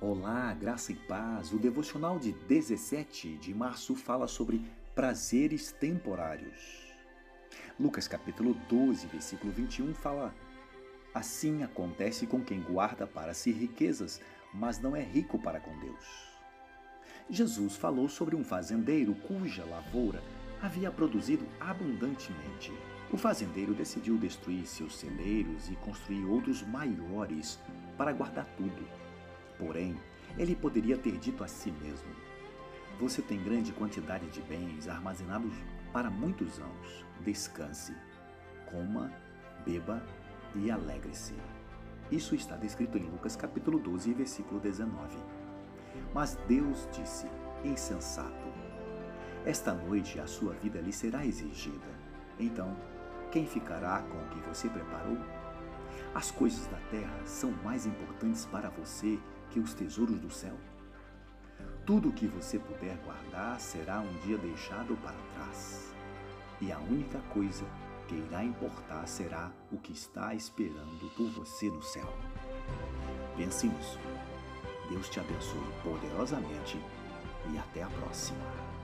Olá, graça e paz. O devocional de 17 de março fala sobre prazeres temporários. Lucas capítulo 12, versículo 21 fala: Assim acontece com quem guarda para si riquezas, mas não é rico para com Deus. Jesus falou sobre um fazendeiro cuja lavoura havia produzido abundantemente. O fazendeiro decidiu destruir seus celeiros e construir outros maiores para guardar tudo. Porém, ele poderia ter dito a si mesmo: Você tem grande quantidade de bens armazenados para muitos anos. Descanse, coma, beba e alegre-se. Isso está descrito em Lucas capítulo 12, versículo 19. Mas Deus disse: Insensato, esta noite a sua vida lhe será exigida. Então, quem ficará com o que você preparou? As coisas da terra são mais importantes para você que os tesouros do céu. Tudo o que você puder guardar será um dia deixado para trás. E a única coisa que irá importar será o que está esperando por você no céu. Pense nisso. Deus te abençoe poderosamente e até a próxima.